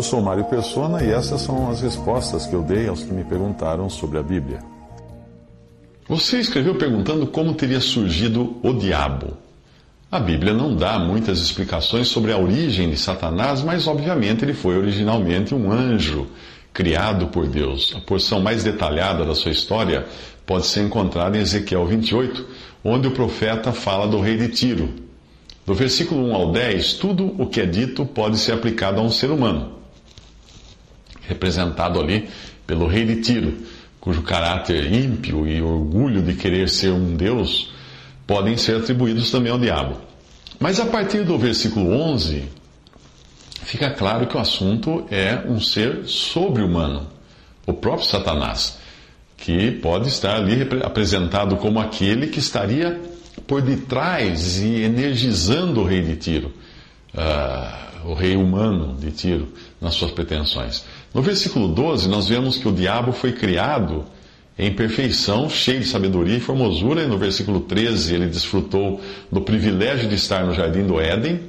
Eu sou Mário Persona e essas são as respostas que eu dei aos que me perguntaram sobre a Bíblia. Você escreveu perguntando como teria surgido o diabo. A Bíblia não dá muitas explicações sobre a origem de Satanás, mas obviamente ele foi originalmente um anjo criado por Deus. A porção mais detalhada da sua história pode ser encontrada em Ezequiel 28, onde o profeta fala do rei de Tiro. Do versículo 1 ao 10, tudo o que é dito pode ser aplicado a um ser humano, representado ali pelo rei de Tiro, cujo caráter ímpio e orgulho de querer ser um Deus podem ser atribuídos também ao diabo. Mas a partir do versículo 11, fica claro que o assunto é um ser sobre-humano, o próprio Satanás, que pode estar ali apresentado como aquele que estaria por detrás e energizando o rei de Tiro, uh, o rei humano de Tiro, nas suas pretensões. No versículo 12, nós vemos que o diabo foi criado em perfeição, cheio de sabedoria e formosura. E no versículo 13, ele desfrutou do privilégio de estar no jardim do Éden.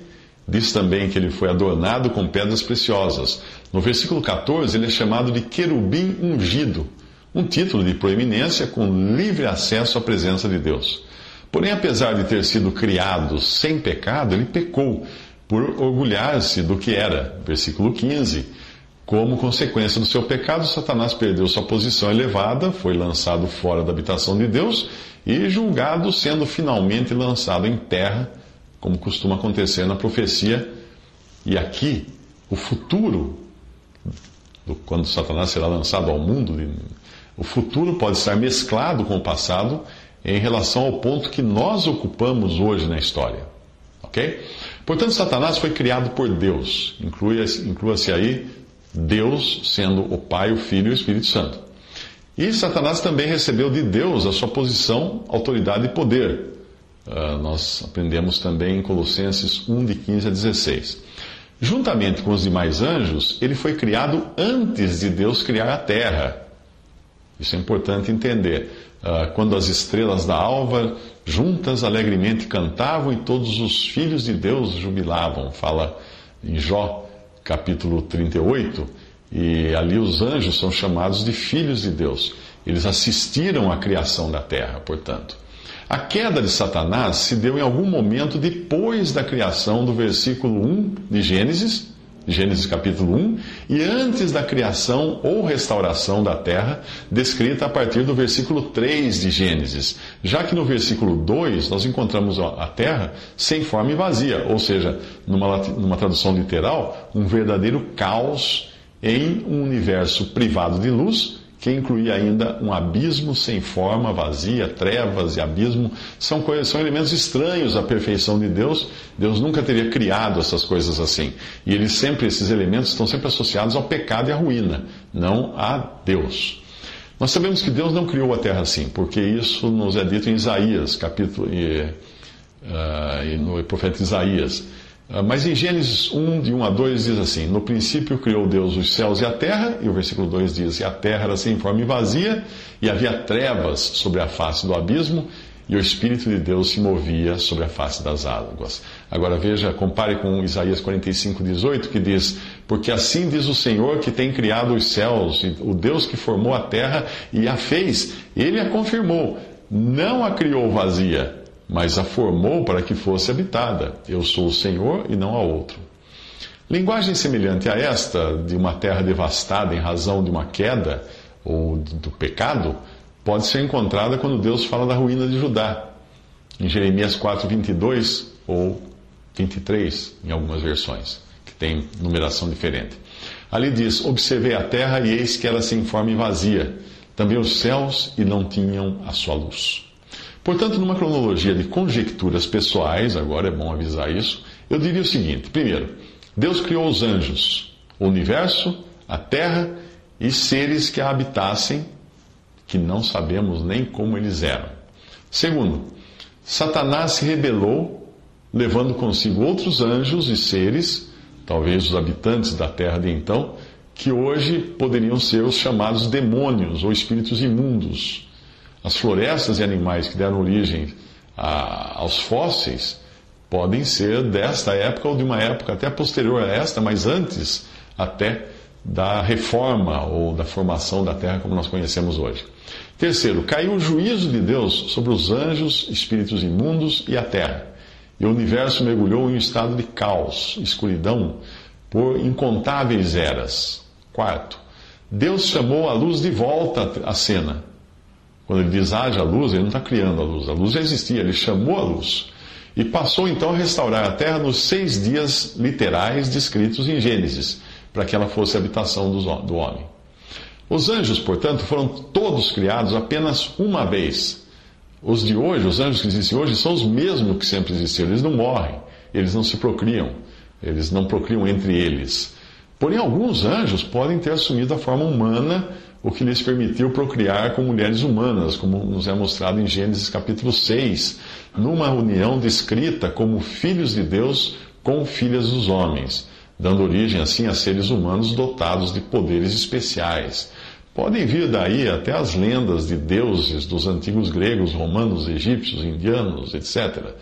Diz também que ele foi adornado com pedras preciosas. No versículo 14, ele é chamado de querubim ungido, um título de proeminência com livre acesso à presença de Deus. Porém, apesar de ter sido criado sem pecado, ele pecou por orgulhar-se do que era. Versículo 15 como consequência do seu pecado, Satanás perdeu sua posição elevada, foi lançado fora da habitação de Deus e julgado, sendo finalmente lançado em terra, como costuma acontecer na profecia. E aqui, o futuro, quando Satanás será lançado ao mundo, o futuro pode estar mesclado com o passado em relação ao ponto que nós ocupamos hoje na história. Ok? Portanto, Satanás foi criado por Deus. Inclua-se aí Deus sendo o Pai, o Filho e o Espírito Santo. E Satanás também recebeu de Deus a sua posição, autoridade e poder. Uh, nós aprendemos também em Colossenses 1, de 15 a 16. Juntamente com os demais anjos, ele foi criado antes de Deus criar a terra. Isso é importante entender. Uh, quando as estrelas da alva juntas alegremente cantavam e todos os filhos de Deus jubilavam, fala em Jó capítulo 38, e ali os anjos são chamados de filhos de Deus. Eles assistiram à criação da terra, portanto. A queda de Satanás se deu em algum momento depois da criação do versículo 1 de Gênesis, Gênesis capítulo 1, e antes da criação ou restauração da terra, descrita a partir do versículo 3 de Gênesis, já que no versículo 2 nós encontramos a terra sem forma e vazia, ou seja, numa, numa tradução literal, um verdadeiro caos em um universo privado de luz que incluía ainda um abismo sem forma, vazia, trevas e abismo, são, coisas, são elementos estranhos à perfeição de Deus. Deus nunca teria criado essas coisas assim. E eles sempre, esses elementos estão sempre associados ao pecado e à ruína, não a Deus. Nós sabemos que Deus não criou a terra assim, porque isso nos é dito em Isaías, capítulo, e, uh, e no profeta Isaías. Ah, mas em Gênesis 1, de 1 a 2, diz assim: No princípio criou Deus os céus e a terra, e o versículo 2 diz: E a terra era sem forma e vazia, e havia trevas sobre a face do abismo, e o Espírito de Deus se movia sobre a face das águas. Agora veja, compare com Isaías 45, 18, que diz: Porque assim diz o Senhor que tem criado os céus, o Deus que formou a terra e a fez, ele a confirmou, não a criou vazia mas a formou para que fosse habitada. Eu sou o Senhor e não há outro. Linguagem semelhante a esta, de uma terra devastada em razão de uma queda ou do pecado, pode ser encontrada quando Deus fala da ruína de Judá, em Jeremias 4, 22 ou 23, em algumas versões, que tem numeração diferente. Ali diz: Observei a terra e eis que era sem forma e vazia, também os céus e não tinham a sua luz. Portanto, numa cronologia de conjecturas pessoais, agora é bom avisar isso, eu diria o seguinte: primeiro, Deus criou os anjos, o universo, a terra e seres que a habitassem, que não sabemos nem como eles eram. Segundo, Satanás se rebelou, levando consigo outros anjos e seres, talvez os habitantes da terra de então, que hoje poderiam ser os chamados demônios ou espíritos imundos. As florestas e animais que deram origem a, aos fósseis podem ser desta época ou de uma época até posterior a esta, mas antes até da reforma ou da formação da terra como nós conhecemos hoje. Terceiro, caiu o juízo de Deus sobre os anjos, espíritos imundos e a terra. E o universo mergulhou em um estado de caos, escuridão, por incontáveis eras. Quarto, Deus chamou a luz de volta à cena. Quando ele diz haja luz, ele não está criando a luz. A luz já existia, ele chamou a luz. E passou então a restaurar a terra nos seis dias literais descritos em Gênesis, para que ela fosse a habitação do homem. Os anjos, portanto, foram todos criados apenas uma vez. Os de hoje, os anjos que existem hoje, são os mesmos que sempre existiram. Eles não morrem, eles não se procriam, eles não procriam entre eles. Porém, alguns anjos podem ter assumido a forma humana, o que lhes permitiu procriar com mulheres humanas, como nos é mostrado em Gênesis capítulo 6, numa união descrita como filhos de Deus com filhas dos homens, dando origem assim a seres humanos dotados de poderes especiais. Podem vir daí até as lendas de deuses dos antigos gregos, romanos, egípcios, indianos, etc.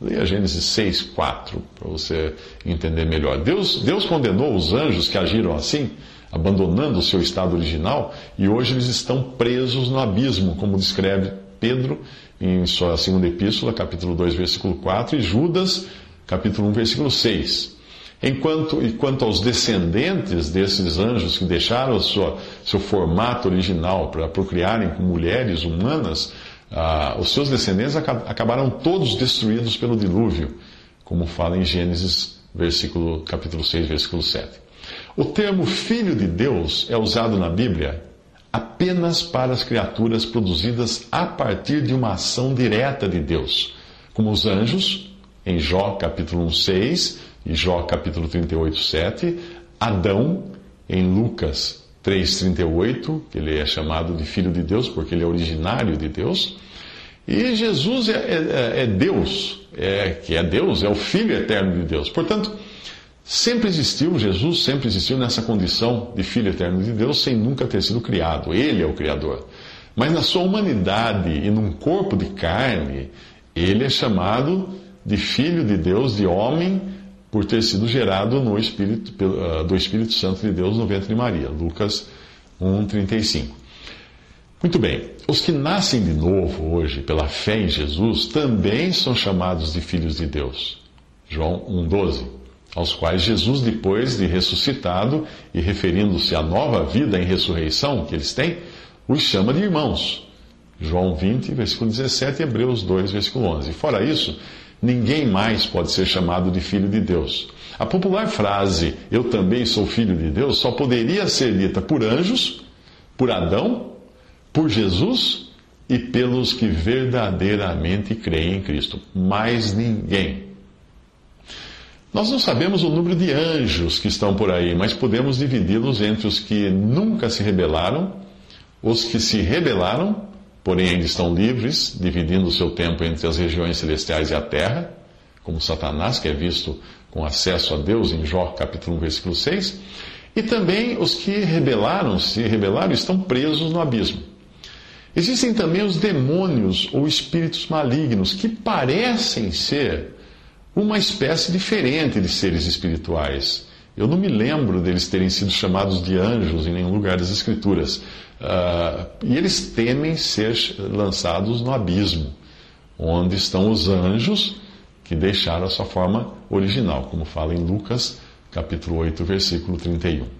Leia Gênesis 6, 4, para você entender melhor. Deus, Deus condenou os anjos que agiram assim, abandonando o seu estado original, e hoje eles estão presos no abismo, como descreve Pedro em sua segunda epístola, capítulo 2, versículo 4, e Judas, capítulo 1, versículo 6. Enquanto, e quanto aos descendentes desses anjos que deixaram sua, seu formato original para procriarem com mulheres humanas, ah, os seus descendentes acabaram todos destruídos pelo dilúvio, como fala em Gênesis versículo, capítulo 6, versículo 7. O termo filho de Deus é usado na Bíblia apenas para as criaturas produzidas a partir de uma ação direta de Deus, como os anjos, em Jó capítulo 1, 6 e Jó capítulo 38, 7, Adão, em Lucas 3,38, que ele é chamado de Filho de Deus, porque ele é originário de Deus. E Jesus é, é, é Deus, é, que é Deus, é o Filho eterno de Deus. Portanto, sempre existiu, Jesus sempre existiu nessa condição de Filho eterno de Deus, sem nunca ter sido criado. Ele é o Criador. Mas na sua humanidade e num corpo de carne, ele é chamado de Filho de Deus, de homem por ter sido gerado no Espírito, ah, do Espírito Santo de Deus no ventre de Maria. Lucas 1,35. Muito bem, os que nascem de novo hoje pela fé em Jesus também são chamados de filhos de Deus. João 1,12. Aos quais Jesus, depois de ressuscitado e referindo-se à nova vida em ressurreição que eles têm, os chama de irmãos. João 20, versículo 17 e Hebreus 2, versículo 11. Fora isso, Ninguém mais pode ser chamado de filho de Deus. A popular frase, eu também sou filho de Deus, só poderia ser dita por anjos, por Adão, por Jesus e pelos que verdadeiramente creem em Cristo. Mais ninguém. Nós não sabemos o número de anjos que estão por aí, mas podemos dividi-los entre os que nunca se rebelaram, os que se rebelaram porém ainda estão livres, dividindo o seu tempo entre as regiões celestiais e a terra, como Satanás, que é visto com acesso a Deus em Jó capítulo 1, versículo 6, e também os que rebelaram, se rebelaram, estão presos no abismo. Existem também os demônios ou espíritos malignos, que parecem ser uma espécie diferente de seres espirituais. Eu não me lembro deles terem sido chamados de anjos em nenhum lugar das Escrituras, Uh, e eles temem ser lançados no abismo, onde estão os anjos que deixaram a sua forma original, como fala em Lucas, capítulo 8, versículo 31.